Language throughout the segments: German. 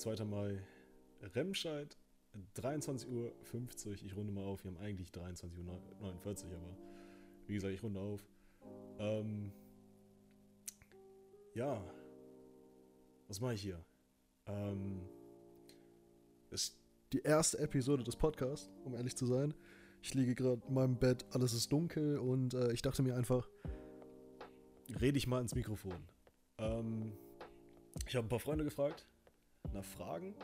2. Mai, Remscheid, 23.50 Uhr. Ich runde mal auf. Wir haben eigentlich 23.49 Uhr, aber wie gesagt, ich runde auf. Ähm, ja, was mache ich hier? Ähm, ist die erste Episode des Podcasts, um ehrlich zu sein. Ich liege gerade in meinem Bett, alles ist dunkel und äh, ich dachte mir einfach, rede ich mal ins Mikrofon. Ähm, ich habe ein paar Freunde gefragt nach Fragen,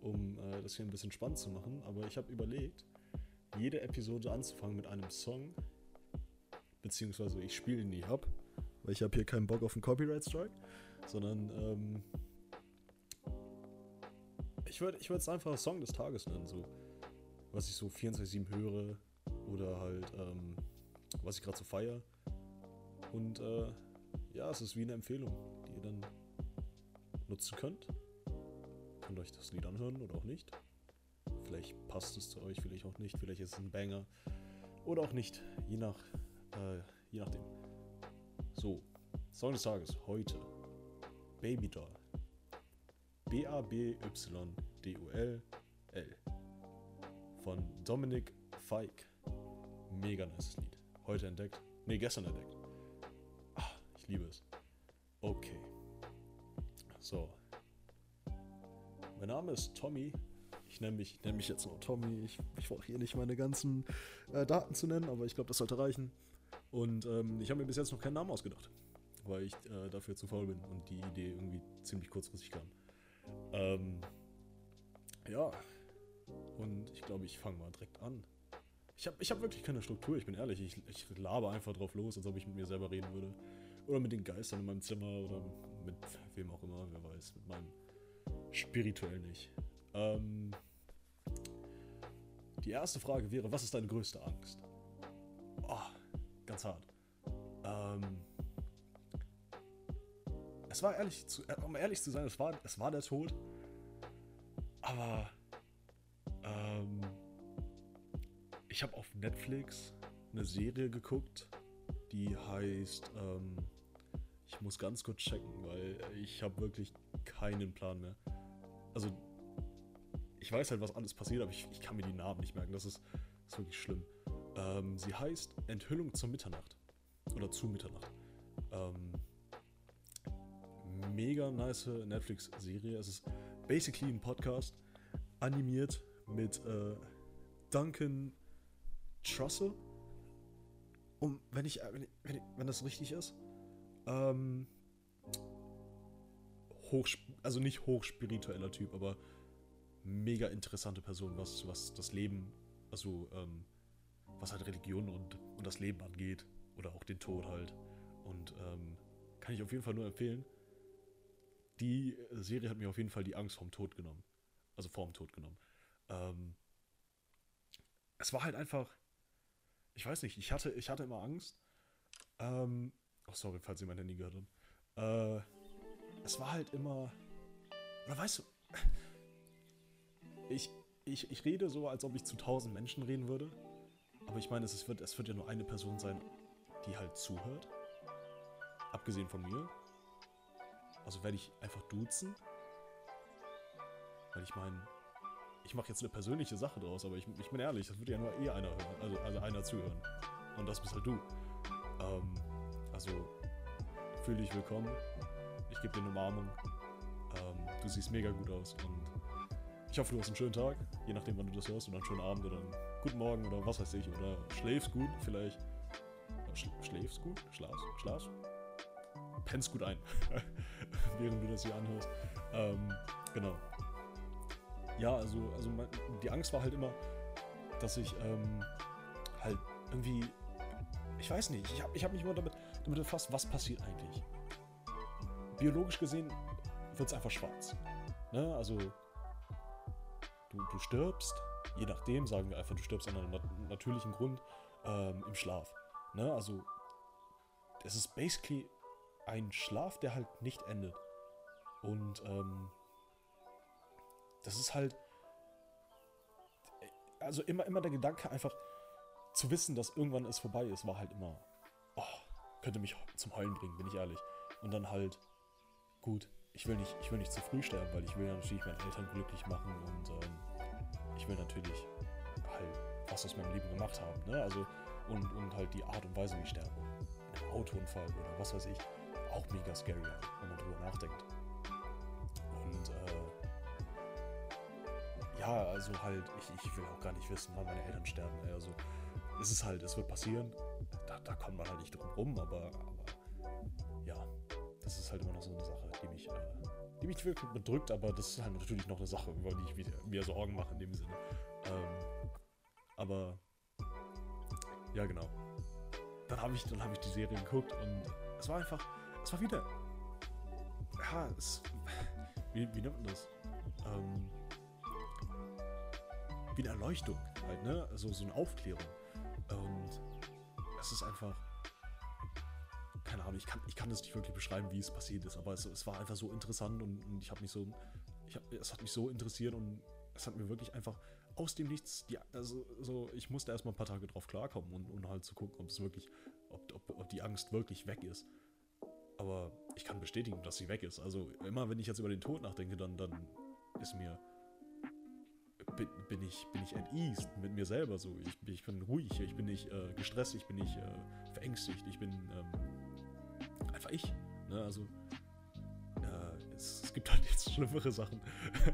um äh, das hier ein bisschen spannend zu machen, aber ich habe überlegt, jede Episode anzufangen mit einem Song, beziehungsweise ich spiele nie ab, weil ich habe hier keinen Bock auf einen Copyright Strike, sondern ähm, ich würde ich es einfach Song des Tages nennen, so was ich so 24-7 höre oder halt ähm, was ich gerade so feiere. Und äh, ja, es ist wie eine Empfehlung, die ihr dann nutzen könnt. Könnt euch das Lied anhören oder auch nicht. Vielleicht passt es zu euch, vielleicht auch nicht. Vielleicht ist es ein Banger oder auch nicht, je, nach, äh, je nachdem. So, Song des Tages heute. Baby Doll. B-A-B-Y-D-U-L-L. Von Dominic Feig. Mega nice Lied. Heute entdeckt. Ne, gestern entdeckt. Ach, ich liebe es. Okay. So. Mein Name ist Tommy. Ich nenne mich, nenn mich jetzt nur Tommy. Ich, ich brauche hier nicht meine ganzen äh, Daten zu nennen, aber ich glaube, das sollte reichen. Und ähm, ich habe mir bis jetzt noch keinen Namen ausgedacht, weil ich äh, dafür zu faul bin und die Idee irgendwie ziemlich kurzfristig kam. Ähm, ja, und ich glaube, ich fange mal direkt an. Ich habe ich hab wirklich keine Struktur, ich bin ehrlich. Ich, ich laber einfach drauf los, als ob ich mit mir selber reden würde. Oder mit den Geistern in meinem Zimmer oder mit wem auch immer, wer weiß. Mit meinem spirituellen Ich. Ähm, die erste Frage wäre, was ist deine größte Angst? Oh, ganz hart. Ähm, es war ehrlich, zu, äh, um ehrlich zu sein, es war, es war der Tod. Aber ähm, ich habe auf Netflix eine Serie geguckt, die heißt, ähm, ich muss ganz kurz checken, weil ich habe wirklich keinen Plan mehr. Also ich weiß halt, was alles passiert, aber ich, ich kann mir die Namen nicht merken. Das ist, das ist wirklich schlimm. Ähm, sie heißt Enthüllung zur Mitternacht. Oder zu Mitternacht. Ähm, mega nice Netflix-Serie. Es ist basically ein Podcast, animiert mit äh, Duncan Trussell. Um, wenn ich, wenn, wenn, wenn das richtig ist, ähm, hoch, also nicht hochspiritueller Typ, aber mega interessante Person, was, was das Leben, also ähm, was halt Religion und, und das Leben angeht. Oder auch den Tod halt. Und ähm, kann ich auf jeden Fall nur empfehlen. Die Serie hat mir auf jeden Fall die Angst vorm Tod genommen. Also vorm Tod genommen. Ähm, es war halt einfach, ich weiß nicht, ich hatte, ich hatte immer Angst. Ähm, oh, sorry, falls mein Handy gehört habt. Äh, es war halt immer, oder weißt du, ich, ich, ich rede so, als ob ich zu tausend Menschen reden würde. Aber ich meine, es wird, es wird ja nur eine Person sein, die halt zuhört. Abgesehen von mir. Also werde ich einfach duzen. Weil ich meine, ich mache jetzt eine persönliche Sache draus, aber ich, ich bin ehrlich, das wird ja nur eh einer hören, also, also einer zuhören. Und das bist halt du. Ähm, also, fühl dich willkommen. Ich gebe dir eine Umarmung. Ähm, du siehst mega gut aus und ich hoffe, du hast einen schönen Tag, je nachdem, wann du das hörst, oder einen schönen Abend oder einen guten Morgen oder was weiß ich, oder schläfst gut vielleicht. Sch schläfst gut? Schlafst? Schlafst? Pennst gut ein, während du das hier anhörst. Ähm, genau. Ja, also, also die Angst war halt immer, dass ich ähm, halt irgendwie, ich weiß nicht, ich habe ich hab mich immer damit, damit befasst, was passiert eigentlich. Biologisch gesehen wird es einfach schwarz. Ne? Also du, du stirbst, je nachdem, sagen wir einfach, du stirbst an einem nat natürlichen Grund ähm, im Schlaf. Ne? Also, es ist basically ein Schlaf, der halt nicht endet. Und ähm, das ist halt. Also immer, immer der Gedanke, einfach zu wissen, dass irgendwann es vorbei ist, war halt immer. Oh, könnte mich zum Heulen bringen, bin ich ehrlich. Und dann halt, gut, ich will nicht, ich will nicht zu früh sterben, weil ich will natürlich meine Eltern glücklich machen und ähm, ich will natürlich halt was aus meinem Leben gemacht haben, ne? Also und, und halt die Art und Weise, wie ich sterbe. Ein Autounfall oder was weiß ich, auch mega scary, wenn man drüber nachdenkt. Und äh, ja, also halt, ich, ich will auch gar nicht wissen, wann meine Eltern sterben. Also es ist halt, es wird passieren. Da, da kommt man halt nicht drum rum, aber, aber ja, das ist halt immer noch so eine Sache, die mich, äh, die mich wirklich bedrückt, aber das ist halt natürlich noch eine Sache, über die ich mir Sorgen mache in dem Sinne. Ähm, aber ja, genau. Dann habe ich, hab ich die Serie geguckt und es war einfach, es war wieder, ja, es, wie, wie nennt man das? Ähm, wie eine Erleuchtung halt, ne? Also so eine Aufklärung. Und es ist einfach, keine Ahnung, ich kann, ich kann das nicht wirklich beschreiben, wie es passiert ist, aber es, es war einfach so interessant und, und ich habe mich so, ich hab, es hat mich so interessiert und es hat mir wirklich einfach aus dem Nichts, die, also so, ich musste erstmal ein paar Tage drauf klarkommen und, und halt zu gucken, ob es wirklich, ob, ob, ob die Angst wirklich weg ist. Aber ich kann bestätigen, dass sie weg ist. Also immer wenn ich jetzt über den Tod nachdenke, dann, dann ist mir, bin, bin, ich, bin ich at ease mit mir selber so. Ich, ich bin ruhig, ich bin nicht äh, gestresst, ich bin nicht äh, verängstigt, ich bin ähm, einfach ich. Ne? Also äh, es, es, gibt halt jetzt schlimmere Sachen,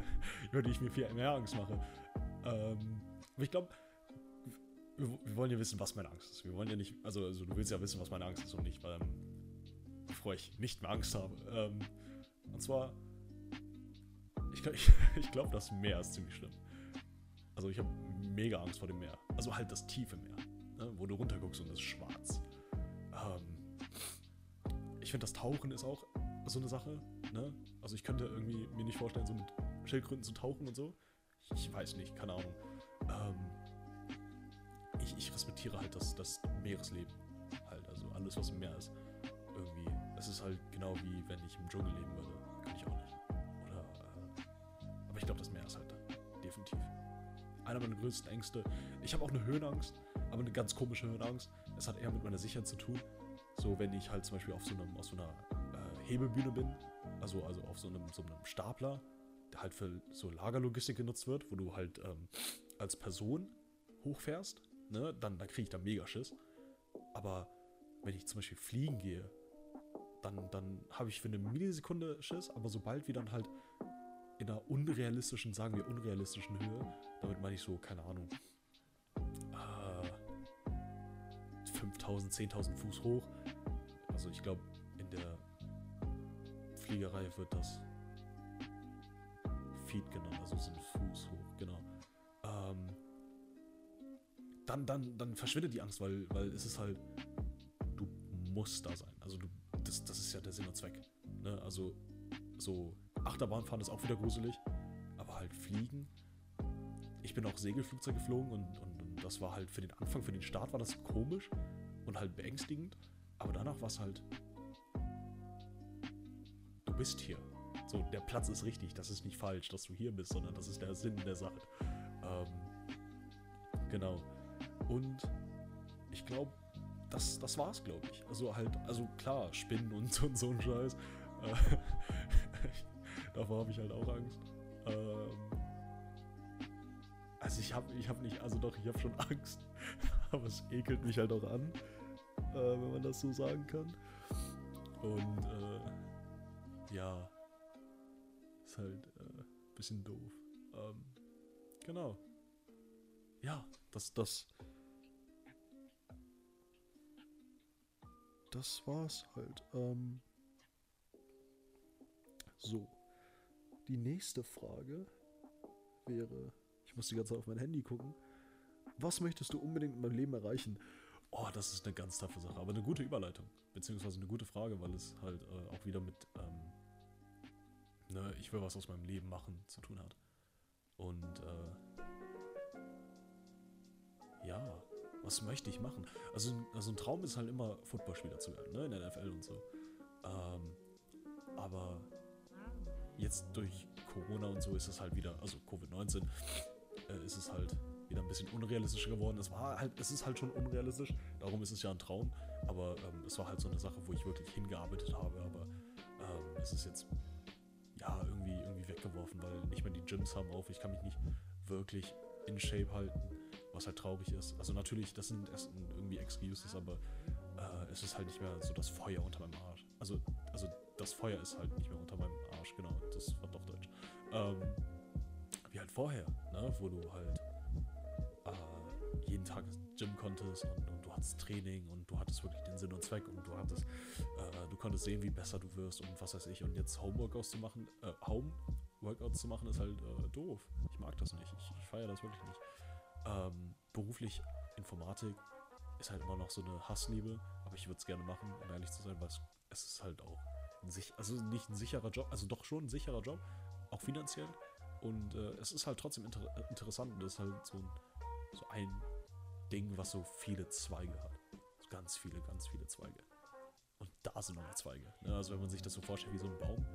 über die ich mir viel mehr Angst mache. Ähm, aber ich glaube, wir, wir, wollen ja wissen, was meine Angst ist. Wir wollen ja nicht, also, also du willst ja wissen, was meine Angst ist und nicht, ähm, bevor ich nicht mehr Angst habe. Ähm, und zwar, ich, ich, ich glaube, das Meer ist ziemlich schlimm. Also ich habe mega Angst vor dem Meer. Also halt das tiefe Meer, ne, wo du runterguckst und es ist schwarz. Ich finde, das Tauchen ist auch so eine Sache. Ne? Also ich könnte irgendwie mir nicht vorstellen, so mit Schildkröten zu tauchen und so ich weiß nicht, keine Ahnung. Ähm, ich, ich, respektiere halt das, das Meeresleben. Halt, also alles, was im Meer ist. Irgendwie. Es ist halt genau wie wenn ich im Dschungel leben würde. Kann ich auch nicht. Oder, äh, aber ich glaube, das Meer ist halt da. Definitiv. Einer meiner größten Ängste. Ich habe auch eine Höhenangst, aber eine ganz komische Höhenangst. Es hat eher mit meiner Sicherheit zu tun. So, wenn ich halt zum Beispiel auf so, einem, auf so einer äh, Hebebühne bin, also, also auf so einem, so einem Stapler, halt für so Lagerlogistik genutzt wird, wo du halt ähm, als Person hochfährst, ne, dann, dann kriege ich da mega Schiss. Aber wenn ich zum Beispiel fliegen gehe, dann, dann habe ich für eine Millisekunde Schiss, aber sobald wir dann halt in einer unrealistischen, sagen wir unrealistischen Höhe, damit meine ich so, keine Ahnung, äh, 5000, 10.000 Fuß hoch. Also ich glaube, in der Fliegerei wird das Feet genannt, also so ein Fuß hoch, genau. Ähm, dann, dann, dann verschwindet die Angst, weil, weil es ist halt, du musst da sein. Also du, das, das ist ja der Sinn und Zweck. Ne? Also so Achterbahnfahren ist auch wieder gruselig, aber halt fliegen. Ich bin auch Segelflugzeug geflogen und, und, und das war halt für den Anfang, für den Start war das komisch und halt beängstigend, aber danach war es halt, du bist hier. So, der Platz ist richtig, das ist nicht falsch, dass du hier bist, sondern das ist der Sinn der Sache. Ähm, genau. Und ich glaube, das, das war's, glaube ich. Also halt, also klar, Spinnen und, und so ein Scheiß. Äh, davor habe ich halt auch Angst. Ähm, also ich habe ich hab nicht, also doch, ich habe schon Angst. Aber es ekelt mich halt auch an, äh, wenn man das so sagen kann. Und äh, ja, halt ein äh, bisschen doof. Ähm, genau. Ja, das, das. Das war's halt. Ähm, so. Die nächste Frage wäre, ich muss die ganze Zeit auf mein Handy gucken. Was möchtest du unbedingt in meinem Leben erreichen? Oh, das ist eine ganz taffe Sache, aber eine gute Überleitung, beziehungsweise eine gute Frage, weil es halt äh, auch wieder mit ähm, ne, ich will was aus meinem Leben machen, zu tun hat. Und äh, ja, was möchte ich machen? Also, also ein Traum ist halt immer Footballspieler zu werden, ne, in der NFL und so. Ähm, aber jetzt durch Corona und so ist es halt wieder, also Covid-19, äh, ist es halt wieder ein bisschen unrealistischer geworden. Es war halt, es ist halt schon unrealistisch, darum ist es ja ein Traum. Aber ähm, es war halt so eine Sache, wo ich wirklich hingearbeitet habe. Aber ähm, es ist jetzt weggeworfen, weil nicht mehr die Gyms haben auf. Ich kann mich nicht wirklich in Shape halten, was halt traurig ist. Also natürlich, das sind irgendwie Excuses, aber äh, es ist halt nicht mehr so das Feuer unter meinem Arsch. Also, also das Feuer ist halt nicht mehr unter meinem Arsch, genau, das war doch Deutsch. Ähm, wie halt vorher, ne, wo du halt jeden Tag Gym konntest und, und, du hattest Training und du hattest wirklich den Sinn und Zweck und du hattest, äh, du konntest sehen, wie besser du wirst und was weiß ich. Und jetzt Homeworkouts zu machen, äh, Home Workouts zu machen, ist halt äh, doof. Ich mag das nicht. Ich, ich feiere das wirklich nicht. Ähm, beruflich Informatik ist halt immer noch so eine Hassliebe, aber ich würde es gerne machen, um ehrlich zu sein, weil es, es ist halt auch ein, also nicht ein sicherer Job, also doch schon ein sicherer Job, auch finanziell. Und äh, es ist halt trotzdem inter interessant und das ist halt so ein, so ein Ding, was so viele Zweige hat. Ganz viele, ganz viele Zweige. Und da sind noch Zweige. Ne? Also wenn man sich das so vorstellt wie so ein Baum.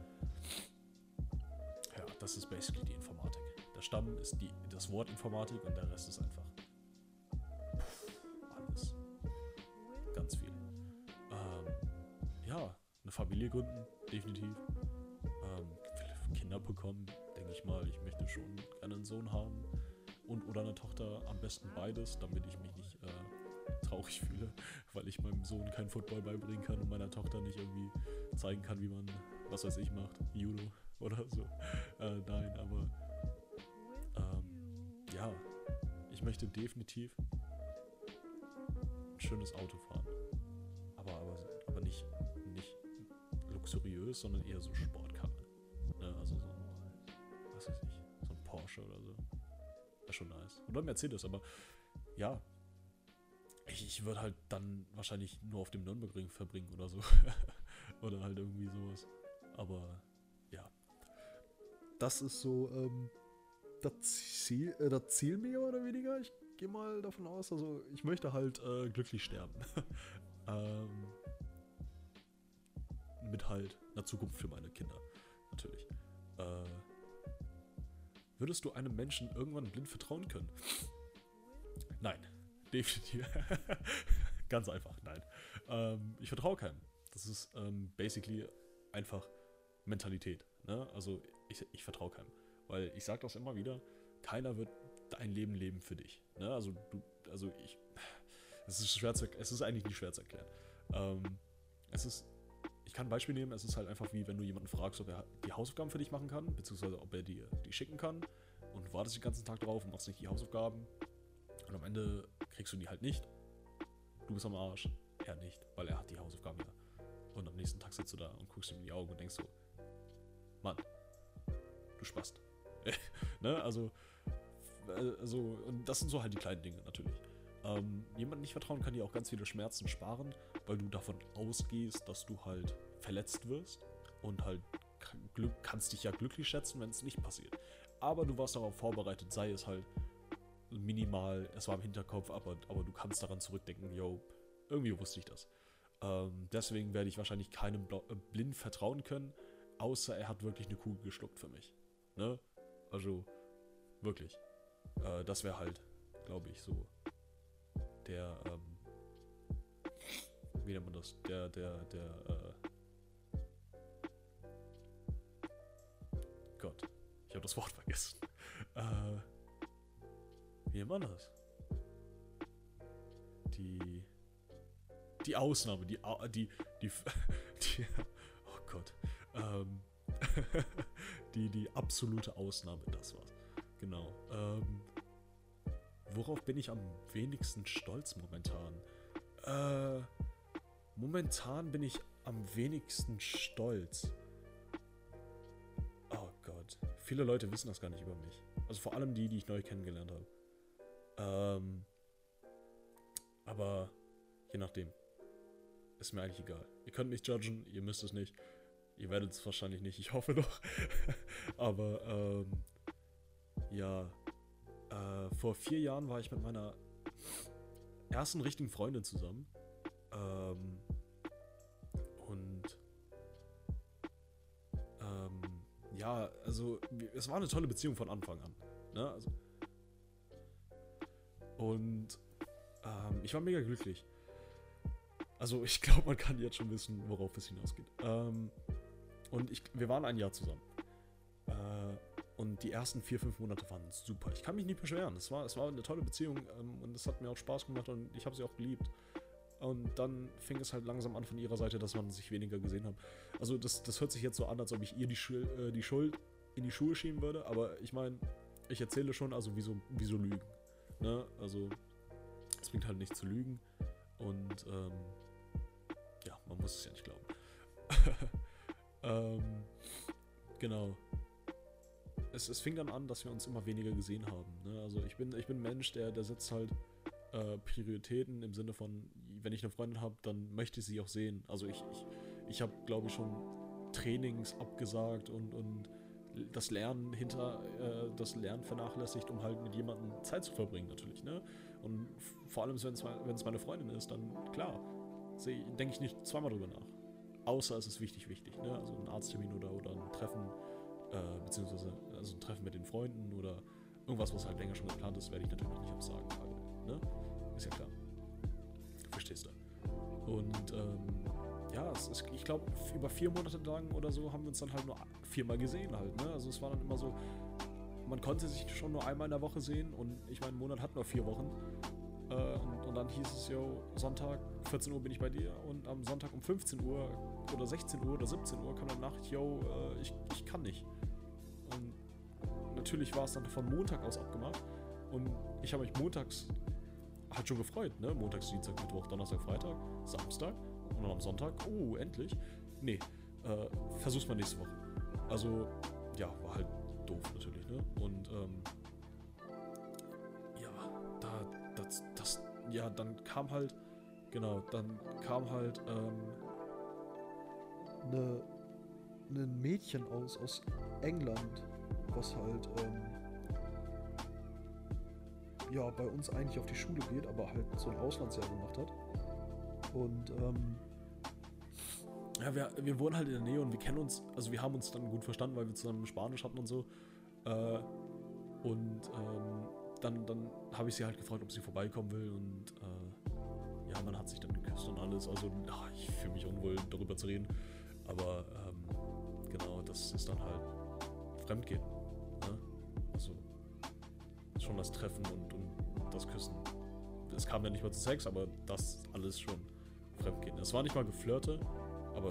Ja, das ist basically die Informatik. Der Stamm ist die, das Wort Informatik und der Rest ist einfach alles. Ganz viel. Ähm, ja, eine Familie gründen, definitiv. Ähm, Kinder bekommen, denke ich mal. Ich möchte schon einen Sohn haben und oder eine Tochter, am besten beides, damit ich mich nicht äh, traurig fühle, weil ich meinem Sohn kein Football beibringen kann und meiner Tochter nicht irgendwie zeigen kann, wie man, was weiß ich, macht, Judo oder so. Äh, nein, aber ähm, ja, ich möchte definitiv ein schönes Auto fahren. Aber, aber, aber nicht, nicht luxuriös, sondern eher so Sportkarre. Ne? Also so was weiß ich, so ein Porsche oder so. Wäre schon nice. Oder Mercedes, aber ja. Ich, ich würde halt dann wahrscheinlich nur auf dem Nürnbergring verbringen oder so. oder halt irgendwie sowas. Aber ja. Das ist so ähm, das, Ziel, äh, das Ziel mehr oder weniger. Ich gehe mal davon aus. Also ich möchte halt äh, glücklich sterben. ähm, mit halt einer Zukunft für meine Kinder. Natürlich. Äh, Würdest du einem Menschen irgendwann blind vertrauen können? Nein, definitiv. Ganz einfach, nein. Ähm, ich vertraue keinem. Das ist ähm, basically einfach Mentalität. Ne? Also ich, ich vertraue keinem. Weil ich sage das immer wieder, keiner wird dein Leben leben für dich. Ne? Also du, also ich, es ist schwer zu, es ist eigentlich nicht schwer zu erklären. Ähm, es ist ich kann ein Beispiel nehmen, es ist halt einfach wie, wenn du jemanden fragst, ob er die Hausaufgaben für dich machen kann, beziehungsweise ob er dir die schicken kann und wartest den ganzen Tag drauf und machst nicht die Hausaufgaben und am Ende kriegst du die halt nicht. Du bist am Arsch. Er nicht, weil er hat die Hausaufgaben ja. Und am nächsten Tag sitzt du da und guckst ihm in die Augen und denkst so, Mann, du spast. ne, also, also, und das sind so halt die kleinen Dinge natürlich. Ähm, jemandem nicht vertrauen kann dir auch ganz viele Schmerzen sparen, weil du davon ausgehst, dass du halt verletzt wirst und halt Glück, kannst dich ja glücklich schätzen, wenn es nicht passiert. Aber du warst darauf vorbereitet, sei es halt minimal, es war im Hinterkopf, aber, aber du kannst daran zurückdenken, yo, irgendwie wusste ich das. Ähm, deswegen werde ich wahrscheinlich keinem Blau äh, blind vertrauen können, außer er hat wirklich eine Kugel geschluckt für mich. Ne? Also, wirklich. Äh, das wäre halt, glaube ich, so der, ähm, wie nennt man das? Der, der, der, äh, Gott, ich habe das Wort vergessen. Äh, wie nennt man das? Die, die Ausnahme, die, die, die, die oh Gott, ähm, die, die absolute Ausnahme, das war's. Genau. Ähm, worauf bin ich am wenigsten stolz momentan? Äh, momentan bin ich am wenigsten stolz. Oh Gott. Viele Leute wissen das gar nicht über mich. Also vor allem die, die ich neu kennengelernt habe. Ähm, aber je nachdem. Ist mir eigentlich egal. Ihr könnt mich judgen, ihr müsst es nicht. Ihr werdet es wahrscheinlich nicht, ich hoffe doch. aber ähm, ja, äh, vor vier Jahren war ich mit meiner ersten richtigen Freundin zusammen. Ähm, und ähm, ja, also es war eine tolle Beziehung von Anfang an. Ne? Also, und ähm, ich war mega glücklich. Also ich glaube, man kann jetzt schon wissen, worauf es hinausgeht. Ähm, und ich, wir waren ein Jahr zusammen. Äh, und die ersten vier, fünf Monate waren super. Ich kann mich nicht beschweren. Es war, es war eine tolle Beziehung ähm, und es hat mir auch Spaß gemacht und ich habe sie auch geliebt. Und dann fing es halt langsam an von ihrer Seite, dass man sich weniger gesehen hat. Also das, das hört sich jetzt so an, als ob ich ihr die, Schul äh, die Schuld in die Schuhe schieben würde. Aber ich meine, ich erzähle schon, also wieso, wieso lügen. Ne? Also es bringt halt nicht zu lügen. Und ähm, ja, man muss es ja nicht glauben. ähm, genau. Es, es fing dann an, dass wir uns immer weniger gesehen haben. Ne? Also ich bin, ich bin ein Mensch, der, der setzt halt äh, Prioritäten im Sinne von, wenn ich eine Freundin habe, dann möchte ich sie auch sehen. Also ich, ich, ich habe, glaube ich, schon Trainings abgesagt und, und das Lernen hinter äh, das Lernen vernachlässigt, um halt mit jemandem Zeit zu verbringen, natürlich. Ne? Und vor allem, wenn es meine Freundin ist, dann klar, denke ich nicht zweimal drüber nach. Außer es ist wichtig, wichtig. Ne? Also ein Arzttermin oder, oder ein Treffen, äh, beziehungsweise also ein Treffen mit den Freunden oder irgendwas, was halt länger schon geplant ist, werde ich natürlich nicht absagen. Weil, ne? Ist ja klar. Verstehst du? Und ähm, ja, ist, ich glaube, über vier Monate lang oder so haben wir uns dann halt nur viermal gesehen halt. Ne? Also es war dann immer so, man konnte sich schon nur einmal in der Woche sehen und ich meine, Monat hat nur vier Wochen. Äh, und, und, dann hieß es, yo, Sonntag, 14 Uhr bin ich bei dir und am Sonntag um 15 Uhr oder 16 Uhr oder 17 Uhr kam dann Nacht, yo, äh, ich, ich kann nicht. Und natürlich war es dann von Montag aus abgemacht und ich habe mich montags hat schon gefreut, ne? Montags, Dienstag, Mittwoch, Donnerstag, Freitag, Samstag und dann am Sonntag, oh, endlich. Nee, äh, versuch's mal nächste Woche. Also, ja, war halt doof natürlich, ne? Und, ähm, ja, dann kam halt, genau, dann kam halt, ähm, ne, ein Mädchen aus, aus England, was halt, ähm, ja, bei uns eigentlich auf die Schule geht, aber halt so ein Auslandsjahr gemacht hat. Und ähm, ja, wir, wir wohnen halt in der Nähe und wir kennen uns, also wir haben uns dann gut verstanden, weil wir zusammen Spanisch hatten und so. Äh, und ähm, dann, dann habe ich sie halt gefragt, ob sie vorbeikommen will und äh, ja, man hat sich dann geküsst und alles. Also ach, ich fühle mich unwohl, darüber zu reden. Aber ähm, genau, das ist dann halt Fremdgehen. Ne? Also schon das Treffen und, und das Küssen. Es kam ja nicht mal zu Sex, aber das alles schon Fremdgehen. Es war nicht mal Geflirte, aber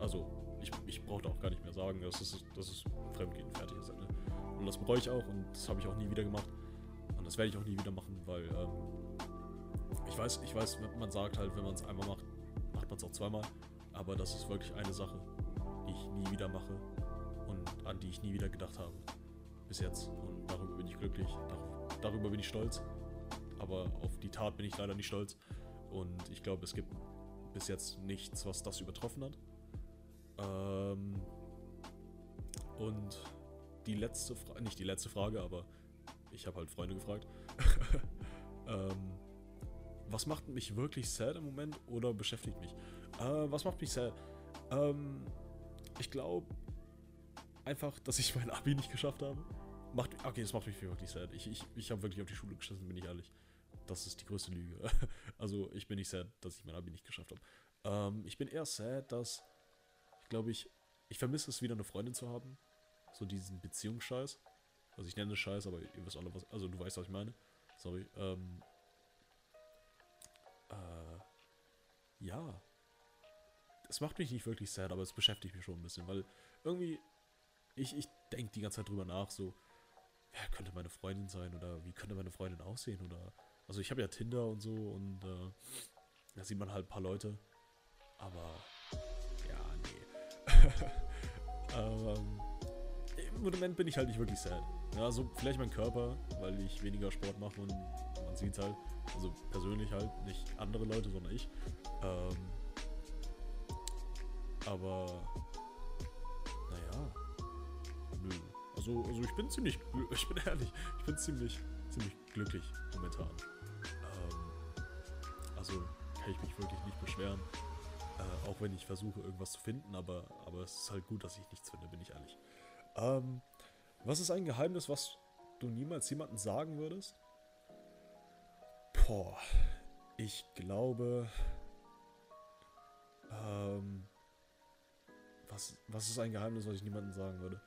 also ich, ich brauchte auch gar nicht mehr sagen, das ist, das ist Fremdgehen, fertig ist. Ne? Und das bereue ich auch und das habe ich auch nie wieder gemacht. Und das werde ich auch nie wieder machen, weil ähm, ich weiß, ich weiß, man sagt halt, wenn man es einmal macht, macht man es auch zweimal. Aber das ist wirklich eine Sache, die ich nie wieder mache und an die ich nie wieder gedacht habe. Bis jetzt. Und darüber bin ich glücklich. Dar darüber bin ich stolz. Aber auf die Tat bin ich leider nicht stolz. Und ich glaube, es gibt bis jetzt nichts, was das übertroffen hat. Ähm, und die letzte Frage, nicht die letzte Frage, aber ich habe halt Freunde gefragt. ähm, was macht mich wirklich sad im Moment oder beschäftigt mich? Äh, was macht mich sad? Ähm, ich glaube einfach, dass ich mein Abi nicht geschafft habe. Macht, okay, das macht mich wirklich sad. Ich, ich, ich habe wirklich auf die Schule geschissen, bin ich ehrlich. Das ist die größte Lüge. also ich bin nicht sad, dass ich mein Abi nicht geschafft habe. Ähm, ich bin eher sad, dass glaube ich, ich vermisse es wieder eine Freundin zu haben. So diesen Beziehungsscheiß. Also ich nenne Scheiß, aber ihr wisst alle was. Also du weißt, was ich meine. Sorry. Ähm, äh, ja. Es macht mich nicht wirklich sad, aber es beschäftigt mich schon ein bisschen, weil irgendwie ich, ich denke die ganze Zeit drüber nach, so, wer könnte meine Freundin sein oder wie könnte meine Freundin aussehen oder also ich habe ja Tinder und so und äh, da sieht man halt ein paar Leute. Aber ja, nee. ähm, Im Moment bin ich halt nicht wirklich sad. Ja, also vielleicht mein Körper, weil ich weniger Sport mache und man sieht halt. Also persönlich halt, nicht andere Leute, sondern ich. Ähm, aber naja. Nö. Also, also ich bin ziemlich, ich bin ehrlich, ich bin ziemlich, ziemlich glücklich momentan. Also kann ich mich wirklich nicht beschweren. Äh, auch wenn ich versuche, irgendwas zu finden, aber, aber es ist halt gut, dass ich nichts finde, bin ich ehrlich. Ähm, was ist ein Geheimnis, was du niemals jemandem sagen würdest? Boah, ich glaube. Ähm, was, was ist ein Geheimnis, was ich niemandem sagen würde?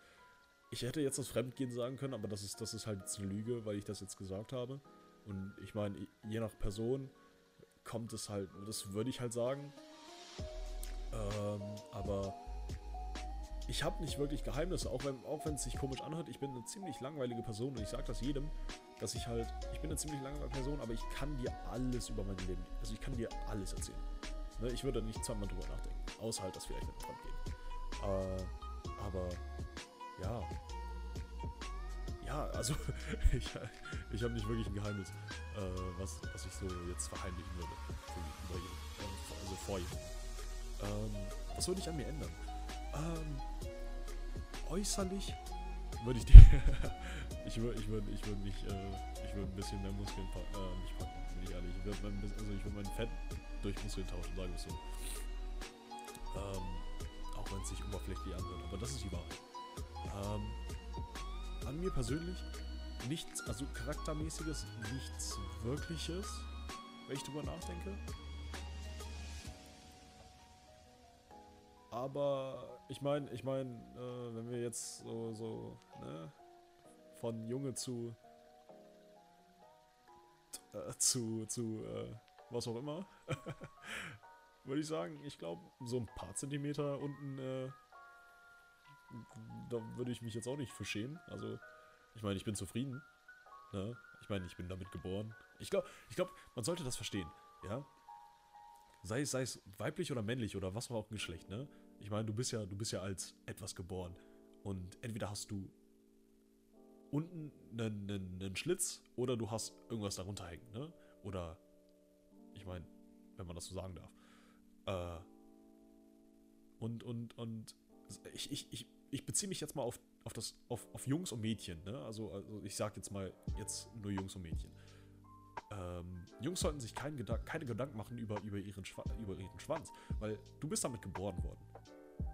ich hätte jetzt das Fremdgehen sagen können, aber das ist, das ist halt jetzt eine Lüge, weil ich das jetzt gesagt habe. Und ich meine, je nach Person kommt es halt, das würde ich halt sagen. Ähm, aber ich habe nicht wirklich Geheimnisse, auch wenn auch es sich komisch anhört. Ich bin eine ziemlich langweilige Person und ich sage das jedem, dass ich halt, ich bin eine ziemlich langweilige Person, aber ich kann dir alles über mein Leben, also ich kann dir alles erzählen. Ne, ich würde nicht zweimal drüber nachdenken, außer halt, dass vielleicht mit Freund gehen. Äh, aber ja, ja, also ich, ich habe nicht wirklich ein Geheimnis, äh, was, was ich so jetzt verheimlichen würde. Für, also vor ihm. Ähm, was würde ich an mir ändern? Ähm, äußerlich würde ich die. ich würde ich würd, ich würd mich, äh, ich würde ein bisschen mehr Muskeln pa äh, nicht packen, bin ich ehrlich. Ich würde mein, also würd mein Fett durch Muskeln tauschen, sagen wir es so. Ähm, auch wenn es sich oberflächlich anhört, aber das ist die Wahrheit. Ähm, an mir persönlich nichts, also charaktermäßiges, nichts wirkliches, wenn ich drüber nachdenke. Aber ich meine, ich meine, äh, wenn wir jetzt so, so, ne, von Junge zu, äh, zu, zu, äh, was auch immer, würde ich sagen, ich glaube, so ein paar Zentimeter unten, äh, da würde ich mich jetzt auch nicht für schämen. Also, ich meine, ich bin zufrieden. Ne? Ich meine, ich bin damit geboren. Ich glaube, ich glaub, man sollte das verstehen, ja. Sei es, sei es weiblich oder männlich oder was auch Geschlecht, ne? Ich meine, du bist ja, du bist ja als etwas geboren. Und entweder hast du unten einen, einen, einen Schlitz oder du hast irgendwas darunter hängen, ne? Oder, ich meine, wenn man das so sagen darf. Äh, und, und, und ich, ich, ich, ich beziehe mich jetzt mal auf, auf, das, auf, auf Jungs und Mädchen, ne? Also, also ich sage jetzt mal jetzt nur Jungs und Mädchen. Ähm, Jungs sollten sich kein Gedank keine Gedanken machen über, über, ihren über ihren Schwanz, weil du bist damit geboren worden.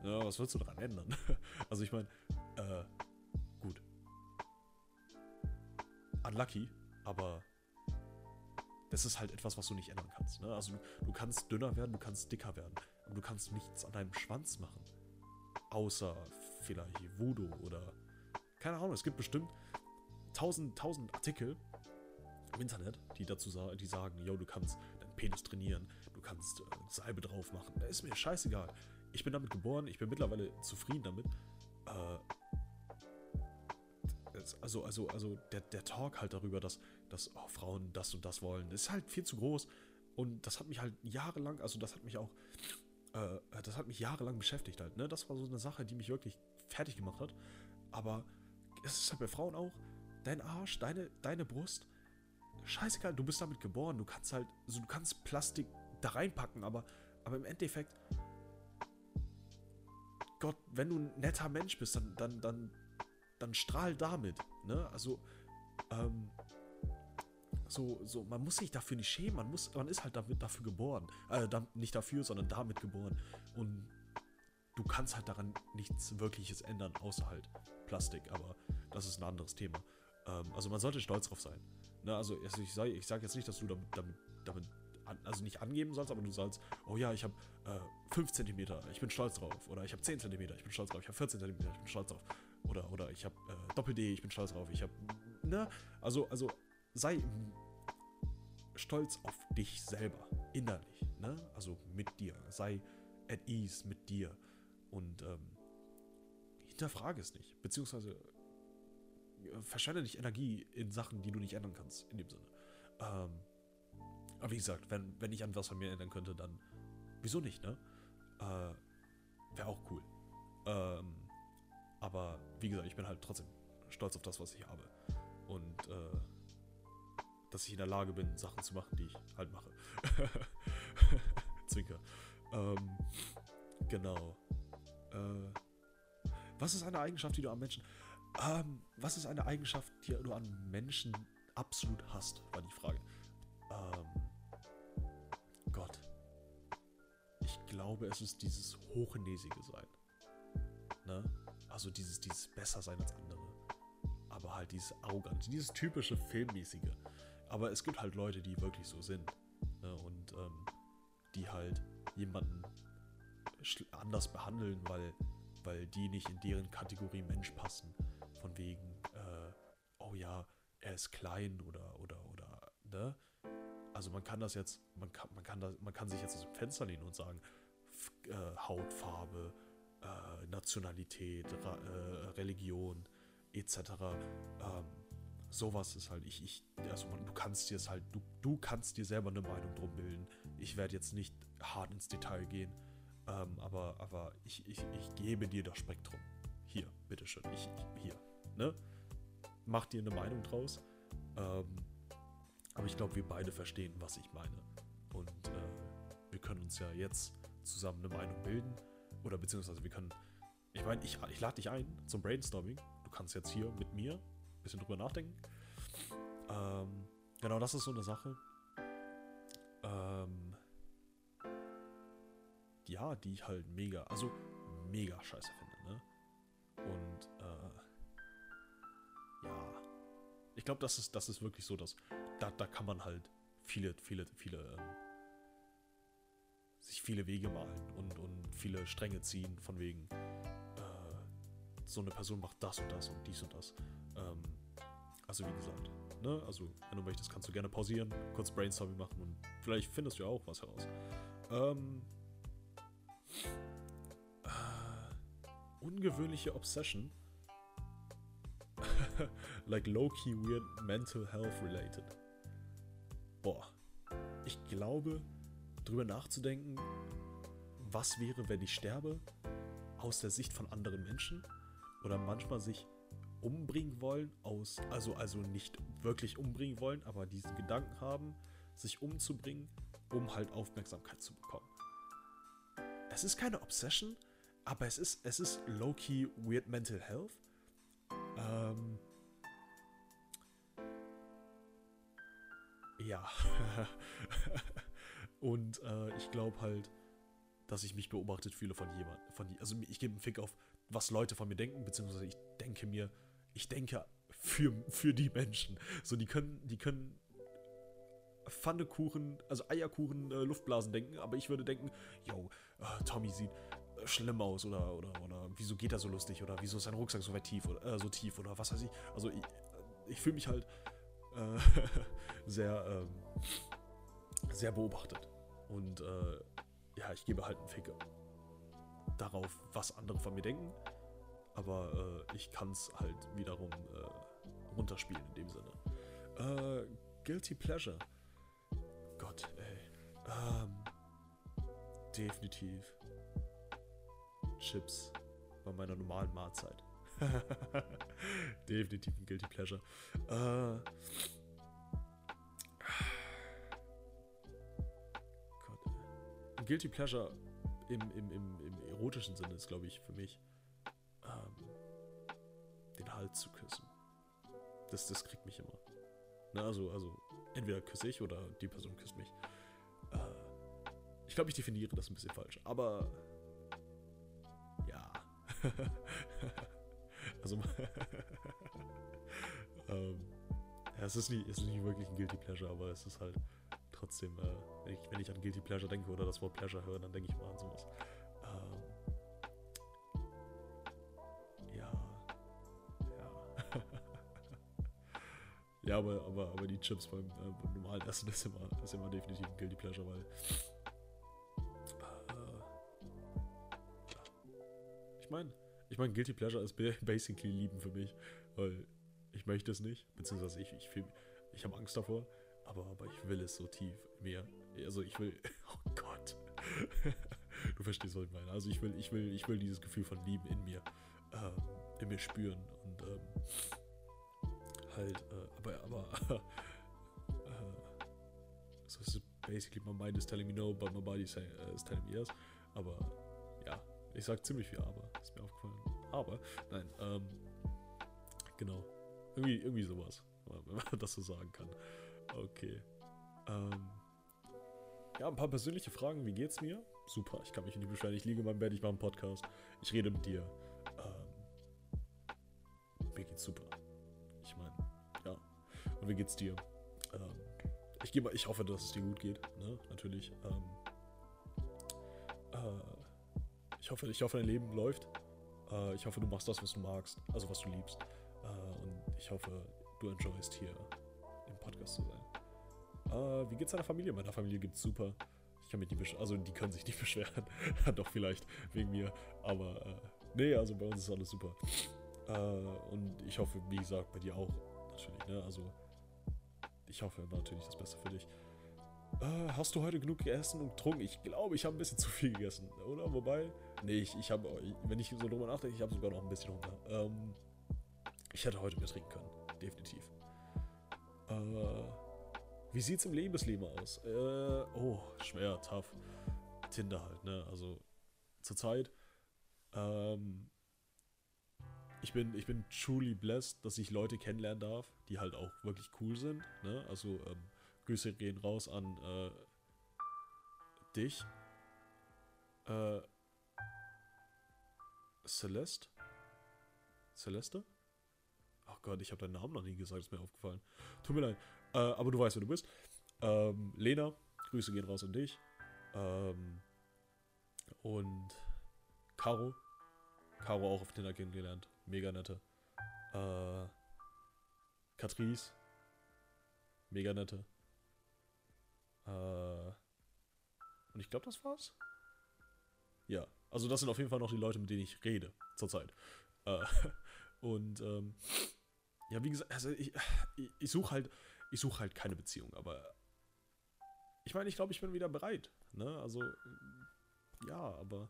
Ja, was willst du daran ändern? also ich meine, äh, gut. Unlucky, aber das ist halt etwas, was du nicht ändern kannst. Ne? Also du, kannst dünner werden, du kannst dicker werden, aber du kannst nichts an deinem Schwanz machen. Außer vielleicht Voodoo oder keine Ahnung, es gibt bestimmt tausend, tausend Artikel im Internet, die dazu sagen, die sagen, yo, du kannst deinen Penis trainieren, du kannst äh, Salbe drauf machen. Da ist mir scheißegal. Ich bin damit geboren, ich bin mittlerweile zufrieden damit. Äh, also, also, also der, der Talk halt darüber, dass, dass oh, Frauen das und das wollen, ist halt viel zu groß. Und das hat mich halt jahrelang, also das hat mich auch, äh, das hat mich jahrelang beschäftigt halt. Ne? Das war so eine Sache, die mich wirklich fertig gemacht hat. Aber es ist halt bei Frauen auch, dein Arsch, deine, deine Brust, scheißegal, du bist damit geboren, du kannst halt, also du kannst Plastik da reinpacken, aber, aber im Endeffekt, Gott, wenn du ein netter Mensch bist, dann, dann, dann, dann strahl damit, ne? Also, ähm, so, so, man muss sich dafür nicht schämen, man muss, man ist halt damit, dafür geboren. Äh, da, nicht dafür, sondern damit geboren. Und du kannst halt daran nichts Wirkliches ändern, außer halt Plastik, aber das ist ein anderes Thema. Ähm, also man sollte stolz drauf sein. Ne, also, also ich sage ich sag jetzt nicht, dass du damit, damit, damit also nicht angeben sollst, aber du sollst, oh ja, ich habe äh, 5 cm, ich bin stolz drauf. Oder ich habe 10 cm, ich bin stolz drauf. Ich habe 14 cm, ich bin stolz drauf. Oder, oder ich habe äh, Doppel-D, ich bin stolz drauf. Ich habe, ne? Also, also sei stolz auf dich selber, innerlich, ne? Also mit dir. Sei at ease mit dir. Und ähm, hinterfrage es nicht. Beziehungsweise äh, verschwende nicht Energie in Sachen, die du nicht ändern kannst, in dem Sinne. Ähm, aber wie gesagt, wenn, wenn ich an was von mir ändern könnte, dann wieso nicht, ne? Äh, Wäre auch cool. Ähm, aber wie gesagt, ich bin halt trotzdem stolz auf das, was ich habe. Und äh, dass ich in der Lage bin, Sachen zu machen, die ich halt mache. Zwinker. Ähm, genau. Äh, was ist eine Eigenschaft, die du am Menschen. Ähm, was ist eine Eigenschaft, die du an Menschen absolut hast, war die Frage. Ähm, glaube, es ist dieses hochnäsige Sein. Ne? Also dieses, dieses besser sein als andere. Aber halt dieses arrogant, dieses typische filmmäßige. Aber es gibt halt Leute, die wirklich so sind. Ne? Und ähm, die halt jemanden anders behandeln, weil, weil die nicht in deren Kategorie Mensch passen. von wegen, äh, oh ja, er ist klein oder, oder, oder, ne? Also man kann das jetzt, man kann, man kann, das, man kann sich jetzt aus dem Fenster lehnen und sagen, äh, Hautfarbe, äh, Nationalität, Ra äh, Religion, etc. Ähm, sowas ist halt, ich, ich, also man, du kannst dir es halt, du, du kannst dir selber eine Meinung drum bilden. Ich werde jetzt nicht hart ins Detail gehen, ähm, aber, aber ich, ich, ich gebe dir das Spektrum. Hier, bitteschön, ich, ich hier, ne? Mach dir eine Meinung draus. Ähm, aber ich glaube, wir beide verstehen, was ich meine. Und äh, wir können uns ja jetzt zusammen eine Meinung bilden. Oder beziehungsweise wir können. Ich meine, ich, ich lade dich ein zum Brainstorming. Du kannst jetzt hier mit mir ein bisschen drüber nachdenken. Ähm, genau, das ist so eine Sache. Ähm, ja, die ich halt mega, also mega scheiße finde, ne? Und äh, ja, ich glaube, das ist, das ist wirklich so, dass da, da kann man halt viele, viele, viele, ähm, sich viele Wege malen und, und viele Stränge ziehen, von wegen, äh, so eine Person macht das und das und dies und das. Ähm, also wie gesagt, ne, also wenn du möchtest, kannst du gerne pausieren, kurz Brainstorming machen und vielleicht findest du ja auch was heraus. Ähm, äh, ungewöhnliche Obsession. like low-key weird mental health related. Boah. Ich glaube, drüber nachzudenken, was wäre, wenn ich sterbe, aus der Sicht von anderen Menschen oder manchmal sich umbringen wollen, aus, also, also nicht wirklich umbringen wollen, aber diesen Gedanken haben, sich umzubringen, um halt Aufmerksamkeit zu bekommen. Es ist keine Obsession, aber es ist, es ist low-key weird mental health. Ähm, ja. Und äh, ich glaube halt, dass ich mich beobachtet fühle von jemandem. Von, also ich gebe einen Fick auf, was Leute von mir denken, beziehungsweise ich denke mir, ich denke für, für die Menschen. So, die können, die können Pfannekuchen, also Eierkuchen, äh, Luftblasen denken, aber ich würde denken, yo, äh, Tommy sieht äh, schlimm aus oder, oder, oder wieso geht er so lustig oder wieso ist sein Rucksack so weit tief oder äh, so tief oder was weiß ich. Also ich, ich fühle mich halt äh, sehr, ähm, sehr beobachtet. Und äh, ja, ich gebe halt einen Ficker darauf, was andere von mir denken. Aber äh, ich kann es halt wiederum äh, runterspielen in dem Sinne. Äh, Guilty Pleasure. Gott, ey. Ähm, definitiv. Chips bei meiner normalen Mahlzeit. definitiv ein Guilty Pleasure. Äh, Guilty Pleasure im, im, im, im erotischen Sinne ist, glaube ich, für mich ähm, den Hals zu küssen. Das, das kriegt mich immer. Na, also, also, entweder küsse ich oder die Person küsst mich. Äh, ich glaube, ich definiere das ein bisschen falsch, aber ja. also, ähm, ja, es ist, nicht, es ist nicht wirklich ein Guilty Pleasure, aber es ist halt trotzdem, äh, wenn, ich, wenn ich an Guilty Pleasure denke oder das Wort Pleasure höre, dann denke ich mal an sowas. Ähm, ja. Ja. ja, aber, aber, aber die Chips beim, äh, beim normalen Essen ist immer, ist immer definitiv ein Guilty Pleasure, weil. Äh. Ich meine, ich meine, Guilty Pleasure ist basically Lieben für mich, weil ich möchte es nicht, beziehungsweise ich, ich, ich habe Angst davor, aber, aber ich will es so tief mir. Also ich will, oh Gott, du verstehst, was ich meine. Also ich will, ich will, ich will dieses Gefühl von Lieben in mir, ähm, in mir spüren und ähm, halt, äh, aber, aber, äh, so ist basically my mind is telling me no, but my body is, uh, is telling me yes. Aber ja, ich sag ziemlich viel aber, ist mir aufgefallen. Aber, nein, ähm, genau. Irgendwie, irgendwie sowas, wenn man das so sagen kann. Okay. Ähm, ja, ein paar persönliche Fragen. Wie geht's mir? Super, ich kann mich nicht beschweren. Ich liege in meinem Bett, ich mache einen Podcast. Ich rede mit dir. Ähm, mir geht's super. Ich meine, ja. Und wie geht's dir? Ähm, ich, gebe, ich hoffe, dass es dir gut geht. Ne? Natürlich. Ähm, äh, ich, hoffe, ich hoffe, dein Leben läuft. Äh, ich hoffe, du machst das, was du magst. Also, was du liebst. ich hoffe, du enjoyst hier im Podcast zu sein. Äh, wie geht's deiner Familie? Meiner Familie geht's super. Ich kann mich nicht beschweren. Also, die können sich nicht beschweren. Doch, vielleicht wegen mir. Aber, äh, nee, also bei uns ist alles super. Äh, und ich hoffe, wie gesagt, bei dir auch. Natürlich, ne? Also, ich hoffe natürlich das Beste für dich. Äh, hast du heute genug gegessen und getrunken? Ich glaube, ich habe ein bisschen zu viel gegessen, oder? Wobei, nee, ich, ich habe, wenn ich so drüber nachdenke, ich habe sogar noch ein bisschen Hunger. Ähm, ich hätte heute mehr trinken können, definitiv. Äh, wie sieht's im Lebensleben aus? Äh, oh, schwer, tough. Tinder halt, ne? Also, zurzeit, ähm, ich bin, ich bin truly blessed, dass ich Leute kennenlernen darf, die halt auch wirklich cool sind, ne? Also, ähm, Grüße gehen raus an äh, dich. Äh, Celeste? Celeste? Ach Gott, ich habe deinen Namen noch nie gesagt, ist mir aufgefallen. Tut mir leid. Äh, aber du weißt, wer du bist. Ähm, Lena, Grüße gehen raus an dich. Ähm, und Caro. Caro auch auf Tinder kennengelernt. Mega nette. Äh, Catrice. Mega nette. Äh, und ich glaube, das war's. Ja, also das sind auf jeden Fall noch die Leute, mit denen ich rede zurzeit. Äh, und ähm, ja, wie gesagt, also ich, ich, ich suche halt, ich suche halt keine Beziehung, aber ich meine, ich glaube, ich bin wieder bereit. Ne? Also ja, aber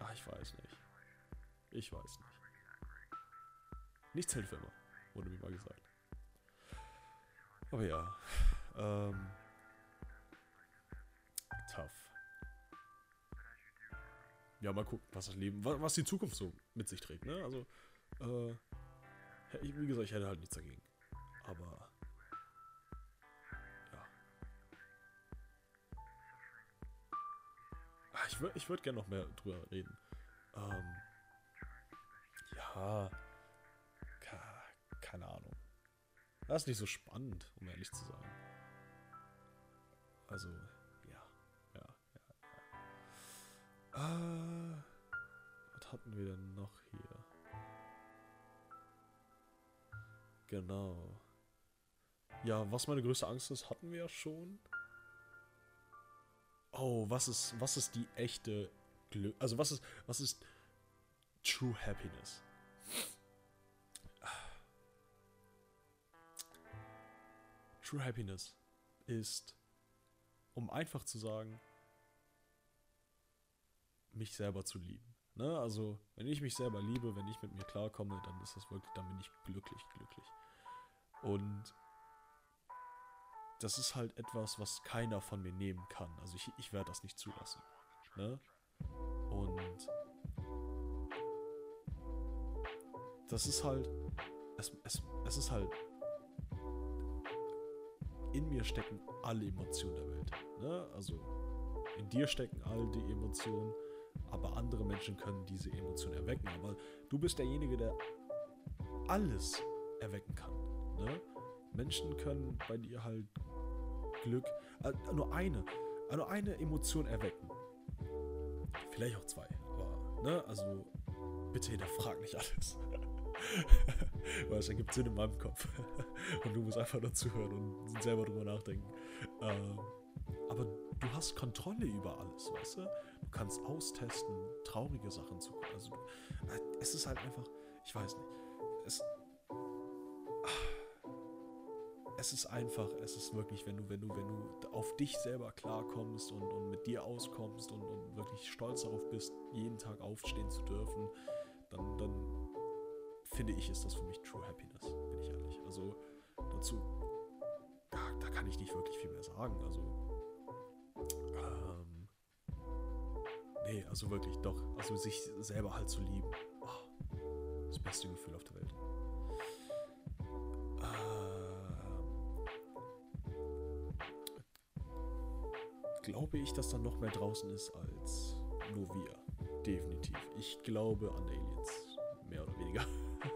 ach, ich weiß nicht. Ich weiß nicht. Nichts für immer, wurde mir mal gesagt. Aber ja, ähm, tough. Ja, mal gucken, was das Leben, was die Zukunft so mit sich trägt, ne? Also, äh, wie gesagt, ich hätte halt nichts dagegen. Aber, ja. Ah, ich würde ich würd gerne noch mehr drüber reden. Ähm, ja, keine Ahnung. Das ist nicht so spannend, um ehrlich zu sein. Also, ja, ja, ja. ja. Äh, was hatten wir denn noch hier? Genau. Ja, was meine größte Angst ist, hatten wir ja schon. Oh, was ist, was ist die echte Glück? Also was ist, was ist True Happiness? True Happiness ist, um einfach zu sagen, mich selber zu lieben. Ne? Also, wenn ich mich selber liebe, wenn ich mit mir klarkomme, dann ist das wirklich, dann bin ich glücklich, glücklich. Und das ist halt etwas, was keiner von mir nehmen kann. Also ich, ich werde das nicht zulassen. Ne? Und das ist halt, es, es, es ist halt in mir stecken alle Emotionen der Welt. Ne? Also in dir stecken all die Emotionen, aber andere Menschen können diese Emotionen erwecken. Aber du bist derjenige, der alles erwecken kann. Ne? Menschen können bei dir halt Glück, äh, nur eine, äh, nur eine Emotion erwecken. Vielleicht auch zwei, aber, ne, also bitte hinterfrag nicht alles. Weil es ergibt Sinn in meinem Kopf. und du musst einfach nur zuhören und selber drüber nachdenken. Ähm, aber du hast Kontrolle über alles, weißt du? Du kannst austesten, traurige Sachen zu. Also, äh, es ist halt einfach, ich weiß nicht. Es, es ist einfach, es ist wirklich, wenn du, wenn du, wenn du auf dich selber klarkommst und, und mit dir auskommst und, und wirklich stolz darauf bist, jeden Tag aufstehen zu dürfen, dann, dann finde ich, ist das für mich True Happiness, bin ich ehrlich. Also dazu, da, da kann ich nicht wirklich viel mehr sagen. Also, ähm, nee, also wirklich doch. Also sich selber halt zu lieben. Oh, das beste Gefühl auf der Welt. Glaube ich, dass da noch mehr draußen ist als nur wir. Definitiv. Ich glaube an Aliens. Mehr oder weniger.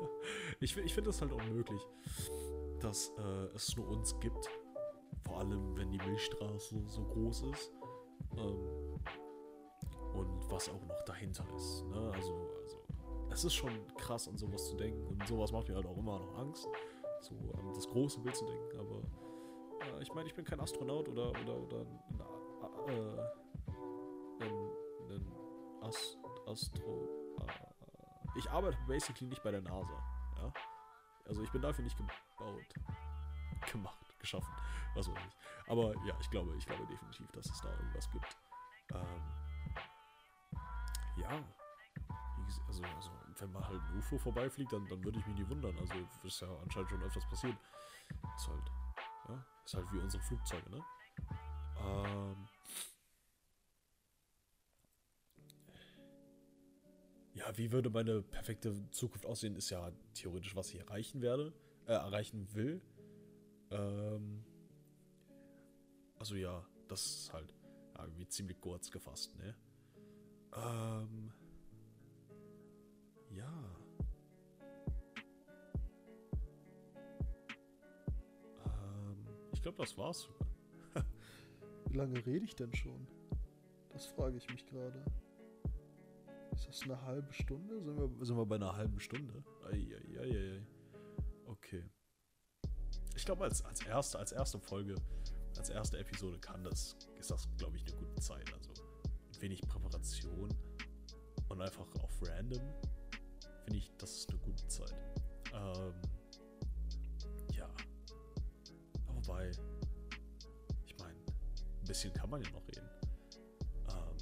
ich ich finde das halt unmöglich, dass äh, es nur uns gibt. Vor allem, wenn die Milchstraße so groß ist. Ähm, und was auch noch dahinter ist. Ne? Also, also es ist schon krass, an sowas zu denken. Und sowas macht mir halt auch immer noch Angst, so an das große Bild zu denken. Aber äh, ich meine, ich bin kein Astronaut oder, oder, oder ein, äh, ein, ein Ast, Astro. Äh, ich arbeite basically nicht bei der NASA. Ja? Also ich bin dafür nicht gebaut. Gemacht, geschaffen. Was weiß ich. Aber ja, ich glaube, ich glaube definitiv, dass es da irgendwas gibt. Ähm, ja. Also, also, wenn mal halt ein UFO vorbeifliegt, dann, dann würde ich mich nie wundern. Also, ist ja anscheinend schon öfters passiert. Ist halt, ja, ist halt wie unsere Flugzeuge, ne? Ähm, ja, wie würde meine perfekte Zukunft aussehen, ist ja theoretisch, was ich erreichen werde, äh, erreichen will. Ähm, also ja, das ist halt ja, irgendwie ziemlich kurz gefasst, ne? Ähm, ja. Ähm, ich glaube, das war's. Wie lange rede ich denn schon? Das frage ich mich gerade. Ist das eine halbe Stunde? Sind wir, sind wir bei einer halben Stunde? Eieieiei. Okay. Ich glaube, als, als, erste, als erste Folge, als erste Episode kann das, ist das, glaube ich, eine gute Zeit. Also wenig Präparation und einfach auf random finde ich, das ist eine gute Zeit. Ähm, ja. Wobei, ich meine, ein bisschen kann man ja noch reden. Ähm,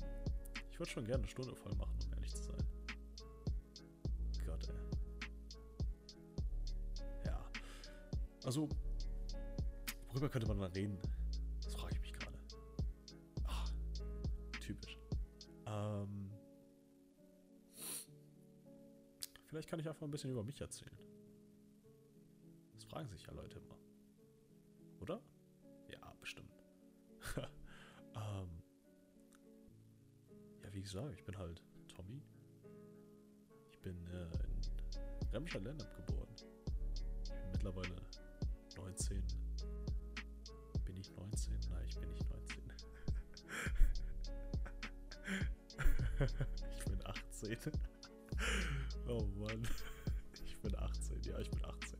ich würde schon gerne eine Stunde voll machen, um Also, worüber könnte man dann reden? Das frage ich mich gerade. Ach, typisch. Ähm, vielleicht kann ich einfach ein bisschen über mich erzählen. Das fragen sich ja Leute immer. Oder? Ja, bestimmt. ähm, ja, wie gesagt, ich bin halt Tommy. Ich bin äh, in Remscheid Lennep geboren. Ich bin mittlerweile 19. Bin ich 19? Nein, ich bin nicht 19. ich bin 18. Oh Mann. Ich bin 18. Ja, ich bin 18.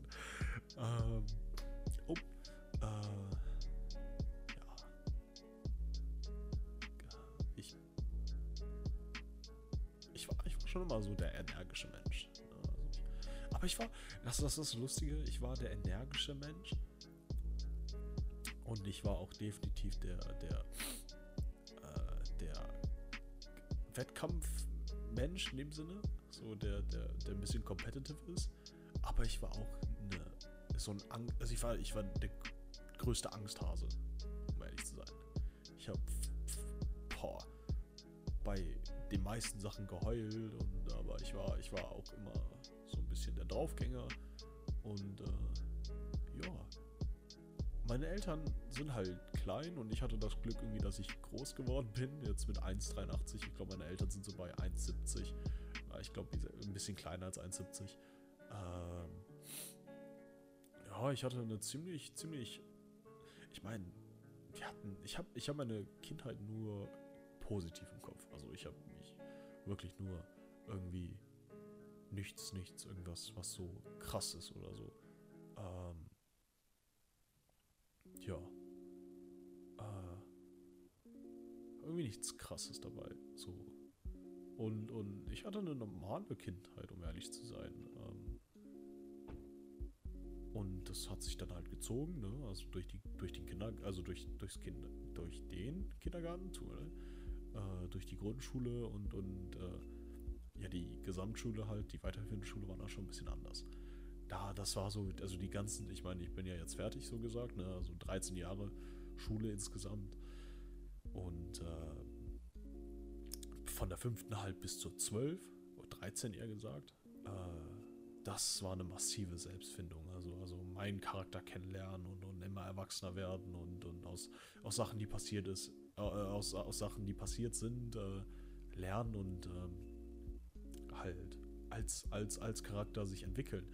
Ähm, oh. Äh, ja. Ich. Ich war, ich war schon immer so der energische Mensch. ne? Also aber ich war. Das, das ist das Lustige. Ich war der energische Mensch. Und ich war auch definitiv der, der, äh, der Wettkampfmensch in dem Sinne. So der, der, der ein bisschen competitive ist. Aber ich war auch eine, so ein Angst. Also ich war, ich war der größte Angsthase, um ehrlich zu sein. Ich habe bei den meisten Sachen geheult und aber ich war, ich war auch immer so ein bisschen der Draufgänger. Und äh, ja, meine Eltern sind halt klein und ich hatte das Glück irgendwie, dass ich groß geworden bin. Jetzt mit 1,83. Ich glaube, meine Eltern sind so bei 1,70. Ja, Ich glaube, ein bisschen kleiner als 1,70. Ähm, ja, ich hatte eine ziemlich, ziemlich. Ich meine, wir hatten. Ich habe ich hab meine Kindheit nur positiv im Kopf. Also ich habe mich wirklich nur irgendwie nichts, nichts, irgendwas, was so krass ist oder so. Ähm, ja. Äh, irgendwie nichts krasses dabei. So. Und, und ich hatte eine normale Kindheit, um ehrlich zu sein. Ähm, und das hat sich dann halt gezogen, ne? Also durch die, durch den Kinder, also durch, durchs kind, durch den Kindergarten, zu, äh, durch die Grundschule und, und äh, ja, die Gesamtschule halt, die weiterführende Schule war da schon ein bisschen anders. Da, das war so, also die ganzen, ich meine, ich bin ja jetzt fertig, so gesagt, ne? Also 13 Jahre Schule insgesamt. Und äh, von der fünften halt bis zur 12, oder 13 eher gesagt, äh, das war eine massive Selbstfindung. Also, also meinen Charakter kennenlernen und, und immer erwachsener werden und, und aus, aus Sachen, die passiert ist, äh, aus, aus Sachen, die passiert sind, äh, lernen und ähm, halt als, als, als Charakter sich entwickeln.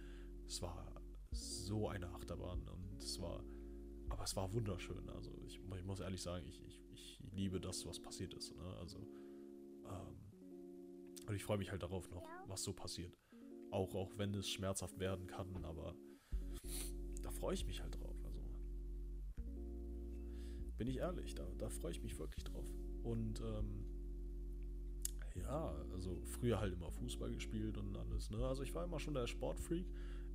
Es war so eine Achterbahn und es war, aber es war wunderschön. Also ich, ich muss ehrlich sagen, ich, ich, ich liebe das, was passiert ist. Ne? Also ähm, und ich freue mich halt darauf noch, was so passiert. Auch, auch wenn es schmerzhaft werden kann, aber da freue ich mich halt drauf. Also bin ich ehrlich, da, da freue ich mich wirklich drauf. Und ähm, ja, also früher halt immer Fußball gespielt und alles, ne? Also ich war immer schon der Sportfreak.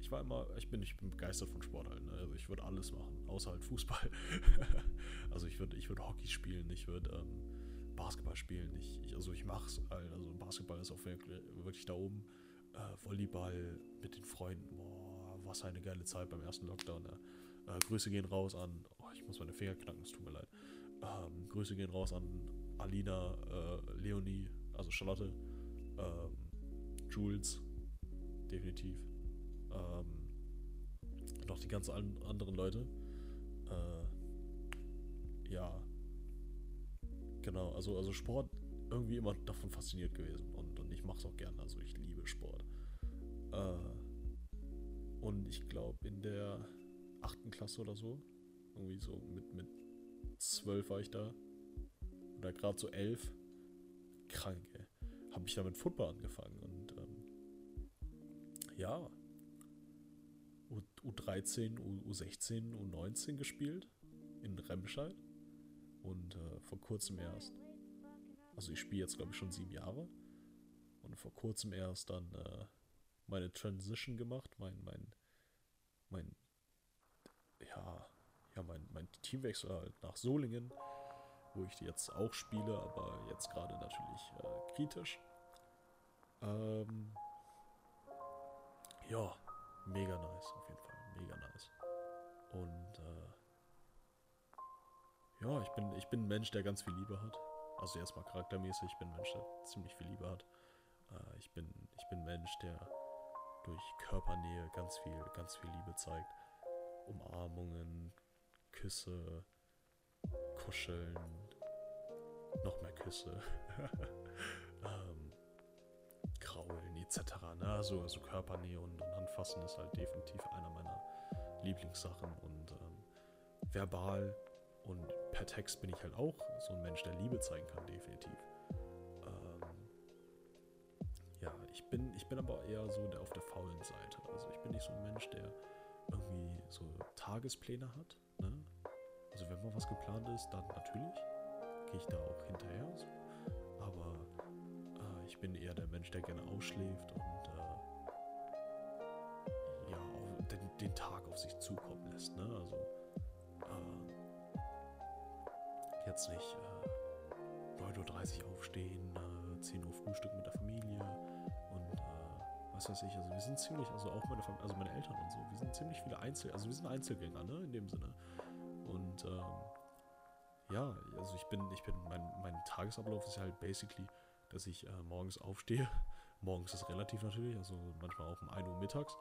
Ich war immer, ich bin, ich bin begeistert von Sport halt, ne? Also ich würde alles machen, außer halt Fußball. also ich würde ich würd Hockey spielen, ich würde ähm, Basketball spielen. Ich, ich, also ich mach's halt, also Basketball ist auch wirklich, wirklich da oben. Äh, Volleyball mit den Freunden, boah, was eine geile Zeit beim ersten Lockdown. Ne? Äh, Grüße gehen raus an, oh, ich muss meine Finger knacken, es tut mir leid. Ähm, Grüße gehen raus an Alina, äh, Leonie, also Charlotte, ähm, Jules, definitiv. Ähm, noch die ganzen anderen Leute. Äh, ja. Genau, also, also Sport irgendwie immer davon fasziniert gewesen und, und ich mache es auch gerne, also ich liebe Sport. Äh, und ich glaube in der achten Klasse oder so, irgendwie so mit, mit zwölf war ich da, oder gerade so elf, krank, ey. Habe ich da mit Football angefangen und ähm, ja, U13, U U16, U19 gespielt in Remscheid und äh, vor kurzem erst, also ich spiele jetzt glaube ich schon sieben Jahre und vor kurzem erst dann äh, meine Transition gemacht, mein, mein, mein, ja, ja, mein, mein Teamwechsel halt nach Solingen wo ich jetzt auch spiele, aber jetzt gerade natürlich äh, kritisch. Ähm, ja, mega nice, auf jeden Fall. Und äh, ja, ich bin, ich bin ein Mensch, der ganz viel Liebe hat. Also erstmal charaktermäßig, ich bin ein Mensch, der ziemlich viel Liebe hat. Äh, ich, bin, ich bin ein Mensch, der durch Körpernähe ganz viel, ganz viel Liebe zeigt. Umarmungen, Küsse, Kuscheln, noch mehr Küsse, ähm, Kraulen etc. Ne? Also, also Körpernähe und, und, Anfassen ist halt definitiv einer meiner Lieblingssachen und ähm, verbal und per Text bin ich halt auch so ein Mensch, der Liebe zeigen kann, definitiv. Ähm, ja, ich bin, ich bin aber eher so der auf der faulen Seite. Also ich bin nicht so ein Mensch, der irgendwie so Tagespläne hat. Ne? Also wenn mal was geplant ist, dann natürlich gehe ich da auch hinterher. So. Aber äh, ich bin eher der Mensch, der gerne ausschläft und den, Tag auf sich zukommen lässt. Ne? Also äh, jetzt nicht 9.30 Uhr aufstehen, 10 Uhr Frühstück mit der Familie und was weiß ich, also wir sind ziemlich, also auch meine also meine Eltern und so, wir sind ziemlich viele Einzel, also wir sind Einzelgänger, ne, in dem Sinne. Und ähm, ja, also ich bin, ich bin, mein, mein Tagesablauf ist halt basically, dass ich äh, morgens aufstehe. Morgens ist relativ natürlich, also manchmal auch um 1 Uhr mittags.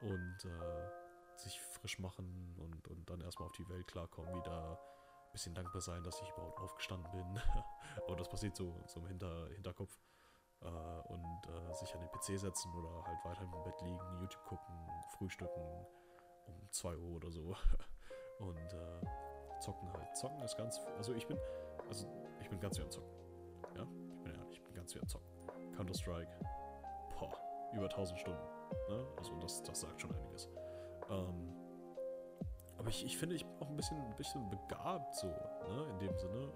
Und äh, sich frisch machen und, und dann erstmal auf die Welt klarkommen, wieder ein bisschen dankbar sein, dass ich überhaupt aufgestanden bin. Aber das passiert so, so im Hinter, Hinterkopf. Äh, und äh, sich an den PC setzen oder halt weiter im Bett liegen, YouTube gucken, frühstücken um 2 Uhr oder so. Und äh, zocken halt. Zocken ist ganz. Also ich bin. Also ich bin ganz wie am Zocken. Ja, ich bin ehrlich, ich bin ganz wie am Zocken. Counter-Strike. Boah, über 1000 Stunden. Ne? Also das, das sagt schon einiges. Ähm, aber ich, ich finde, ich bin auch ein bisschen, ein bisschen begabt so, ne? In dem Sinne.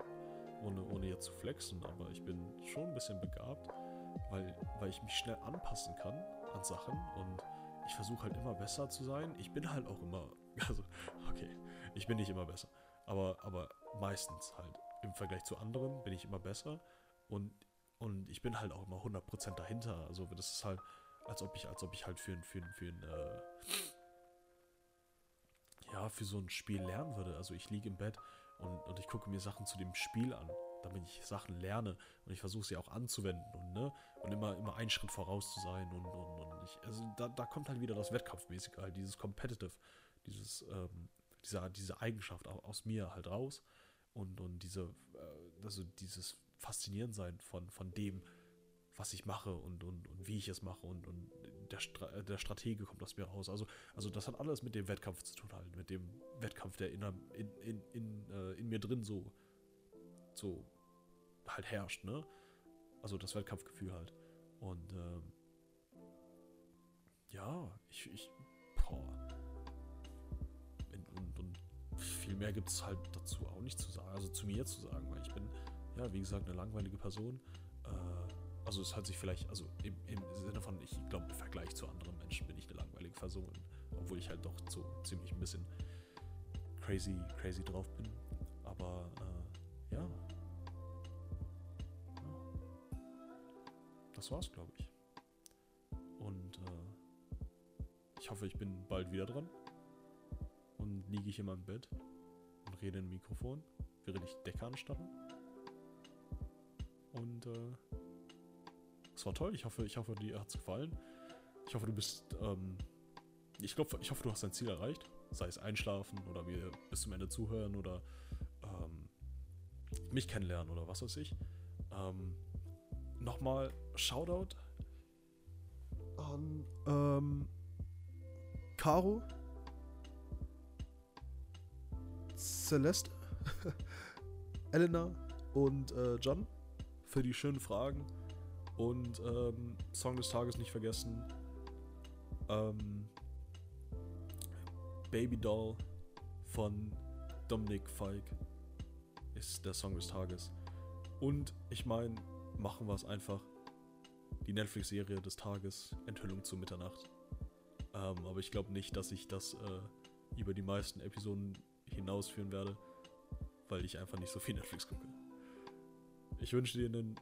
Ohne, ohne jetzt zu flexen, aber ich bin schon ein bisschen begabt, weil, weil ich mich schnell anpassen kann an Sachen und ich versuche halt immer besser zu sein. Ich bin halt auch immer, also, okay, ich bin nicht immer besser. Aber, aber meistens halt im Vergleich zu anderen bin ich immer besser und, und ich bin halt auch immer 100% dahinter. Also das ist halt, als ob ich, als ob ich halt für für für ein, äh, ja, für so ein Spiel lernen würde. Also ich liege im Bett und, und ich gucke mir Sachen zu dem Spiel an, damit ich Sachen lerne und ich versuche sie auch anzuwenden und, ne, und immer, immer einen Schritt voraus zu sein und, und, und ich, also da, da kommt halt wieder das Wettkampfmäßige, halt dieses Competitive, dieses, ähm, diese, diese Eigenschaft aus mir halt raus und, und diese, äh, also dieses Faszinierensein von, von dem, was ich mache und, und, und wie ich es mache und, und der, Stra der Stratege kommt aus mir raus. Also, also das hat alles mit dem Wettkampf zu tun halt, mit dem Wettkampf, der in, in, in, in, äh, in mir drin so, so halt herrscht, ne? Also das Wettkampfgefühl halt. Und ähm, ja, ich, ich, boah. Und, und, und viel mehr gibt es halt dazu auch nicht zu sagen, also zu mir zu sagen, weil ich bin, ja, wie gesagt, eine langweilige Person. Äh, also es hat sich vielleicht, also im, im Sinne von, ich glaube, im Vergleich zu anderen Menschen bin ich eine langweilige Person, obwohl ich halt doch so ziemlich ein bisschen crazy, crazy drauf bin. Aber äh, ja. ja. Das war's, glaube ich. Und äh, ich hoffe, ich bin bald wieder dran. Und liege ich in meinem Bett und rede in Mikrofon, während ich Decke anstatte. Und äh, es war toll. Ich hoffe, ich hoffe, dir hat's gefallen. Ich hoffe, du bist. Ähm, ich glaube, ich hoffe, du hast dein Ziel erreicht. Sei es einschlafen oder mir bis zum Ende zuhören oder ähm, mich kennenlernen oder was weiß ich. Ähm, Nochmal Shoutout An ähm, Caro, Celeste, Elena und äh, John für die schönen Fragen. Und ähm, Song des Tages nicht vergessen. Ähm, Baby Doll von Dominik Falk ist der Song des Tages. Und ich meine, machen wir es einfach. Die Netflix-Serie des Tages, Enthüllung zu Mitternacht. Ähm, aber ich glaube nicht, dass ich das äh, über die meisten Episoden hinausführen werde, weil ich einfach nicht so viel Netflix gucke. Ich wünsche dir einen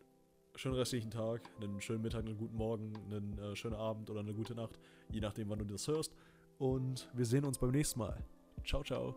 schönen restlichen Tag, einen schönen Mittag, einen guten Morgen, einen äh, schönen Abend oder eine gute Nacht, je nachdem, wann du das hörst. Und wir sehen uns beim nächsten Mal. Ciao, ciao.